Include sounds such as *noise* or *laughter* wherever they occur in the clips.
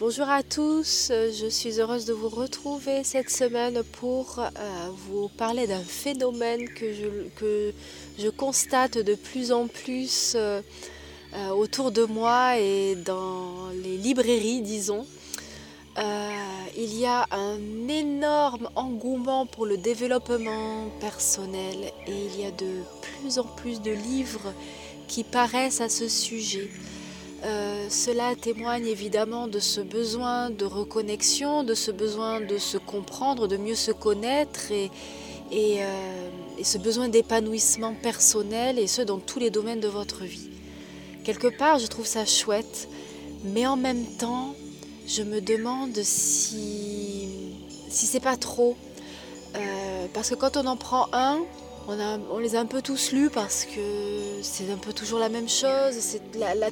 Bonjour à tous, je suis heureuse de vous retrouver cette semaine pour euh, vous parler d'un phénomène que je, constate de plus en plus euh, euh, autour de moi et dans les librairies, disons. il y a un énorme engouement pour le développement personnel et il y a de plus en plus de livres qui paraissent à ce sujet. Euh, cela témoigne évidemment de ce besoin de reconnexion, de ce besoin de se comprendre, de mieux se connaître et, euh, ce besoin d'épanouissement personnel et ce dans tous les domaines de votre vie. Quelque part, je trouve ça chouette, mais en même temps, je me demande si, si c'est pas trop. Euh, parce que quand on en prend un, on, les a un peu tous lus parce que c'est un peu toujours la même chose, c'est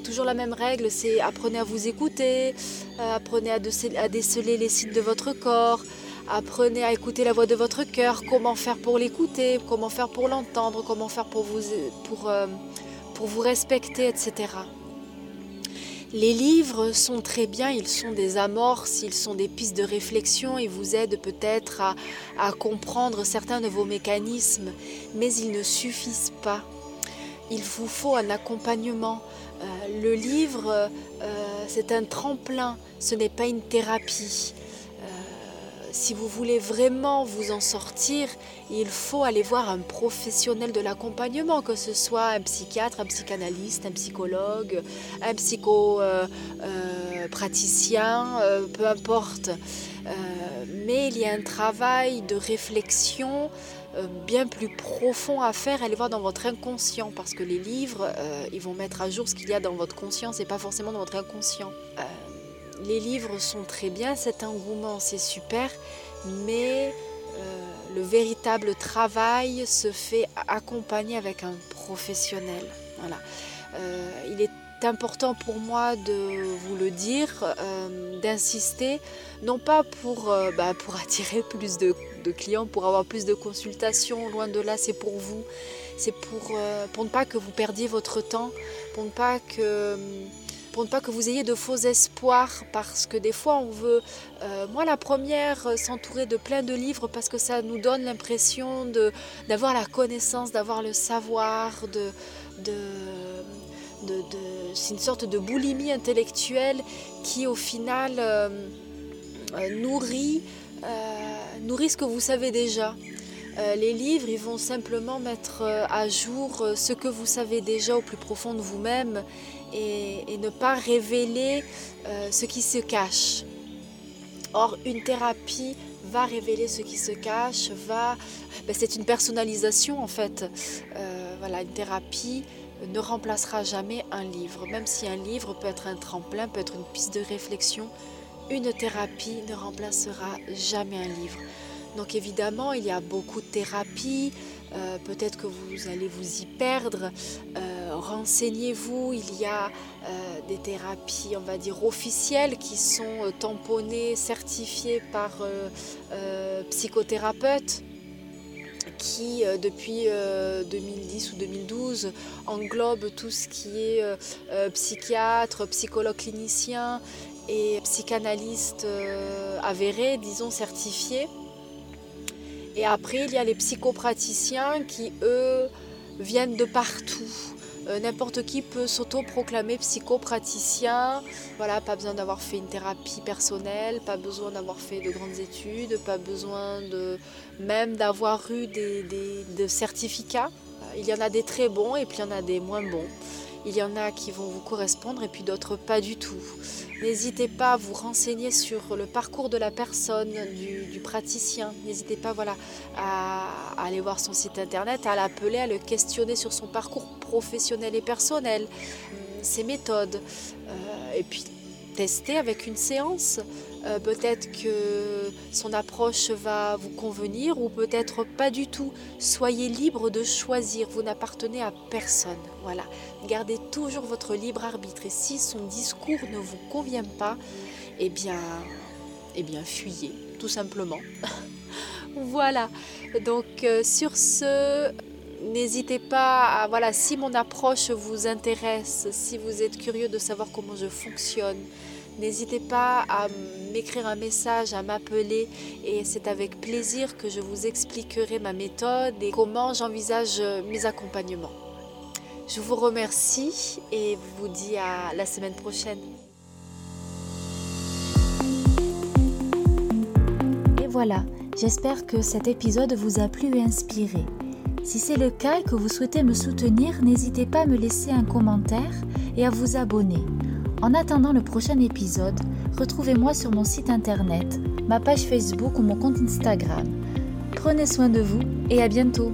toujours la même règle, c'est apprenez à vous écouter, euh, apprenez à, déceler les signes de votre corps, apprenez à écouter la voix de votre cœur, comment faire pour l'écouter, comment faire pour l'entendre, comment faire pour vous, pour, euh, pour vous respecter, etc. Les livres sont très bien, ils sont des amorces, ils sont des pistes de réflexion, ils vous aident peut-être à, comprendre certains de vos mécanismes, mais ils ne suffisent pas. Il vous faut un accompagnement. Euh, le livre, euh, c'est un tremplin, ce n'est pas une thérapie si vous voulez vraiment vous en sortir, il faut aller voir un professionnel de l'accompagnement, que ce soit un psychiatre, un psychanalyste, un psychologue, un psychopraticien, euh, euh, peu importe. Euh, mais il y a un travail de réflexion bien plus profond à faire, aller voir dans votre inconscient, parce que les livres, ils vont mettre à jour ce qu'il y a dans votre conscience et pas forcément dans votre inconscient les livres sont très bien, cet engouement c'est super, mais euh, le véritable travail se fait accompagner avec un professionnel. Voilà. Euh, il est important pour moi de vous le dire, euh, d'insister, non pas pour, bah, attirer plus de, clients, pour avoir plus de consultations, loin de là, c'est pour vous, c'est pour, pour ne pas que vous perdiez votre temps, pour ne pas que pour ne pas que vous ayez de faux espoirs, parce que des fois on veut, euh, moi la première, euh, s'entourer de plein de livres parce que ça nous donne l'impression d'avoir la connaissance, d'avoir le savoir, de, c'est une sorte de boulimie intellectuelle qui au final euh, nourrit, nourrit ce que vous savez déjà. Les livres, ils vont simplement mettre à jour ce que vous savez déjà au plus profond de vous-même et, ne pas révéler euh, ce qui se cache. Or, une thérapie va révéler ce qui se cache, va, ben, c'est une personnalisation en fait. Euh, voilà, une thérapie ne remplacera jamais un livre, même si un livre peut être un tremplin, peut être une piste de réflexion. Une thérapie ne remplacera jamais un livre. Donc évidemment, il y a beaucoup de thérapies, euh, peut-être que vous allez vous y perdre. Euh, renseignez-vous, il y a euh, des thérapies, on va dire, officielles qui sont tamponnées, certifiées par psychothérapeutes qui, depuis 2010 ou 2012, englobe tout ce qui est psychiatre, psychologue clinicien et psychanalyste avéré, disons certifié. Et après, il y a les psychopraticiens qui, eux, viennent de partout. Euh, n'importe qui peut s'auto-proclamer psychopraticien. Voilà, pas besoin d'avoir fait une thérapie personnelle, pas besoin d'avoir fait de grandes études, pas besoin de même d'avoir eu des, des certificats. Il y en a des très bons et puis il y en a des moins bons. Il y en a qui vont vous correspondre et puis d'autres pas du tout. N'hésitez pas à vous renseigner sur le parcours de la personne, du, praticien. N'hésitez pas voilà, à, aller voir son site internet, à l'appeler, à le questionner sur son parcours professionnel et personnel, ses méthodes. Euh, et puis tester avec une séance. Euh, peut-être que son approche va vous convenir ou peut-être pas du tout. Soyez libre de choisir, vous n'appartenez à personne. Voilà, gardez toujours votre libre arbitre et si son discours ne vous convient pas, eh bien, eh fuyez, tout simplement. *laughs* voilà, donc euh, sur ce, N'hésitez pas à, voilà, si mon approche vous intéresse, si vous êtes curieux de savoir comment je fonctionne, n'hésitez pas à m'écrire un message, à m'appeler et c'est avec plaisir que je vous expliquerai ma méthode et comment j'envisage mes accompagnements. Je vous remercie et vous dis à la semaine prochaine. Et voilà, j'espère que cet épisode vous a plu et inspiré. Si c'est le cas et que vous souhaitez me soutenir, n'hésitez pas à me laisser un commentaire et à vous abonner. En attendant le prochain épisode, retrouvez-moi sur mon site internet, ma page Facebook ou mon compte Instagram. Prenez soin de vous et à bientôt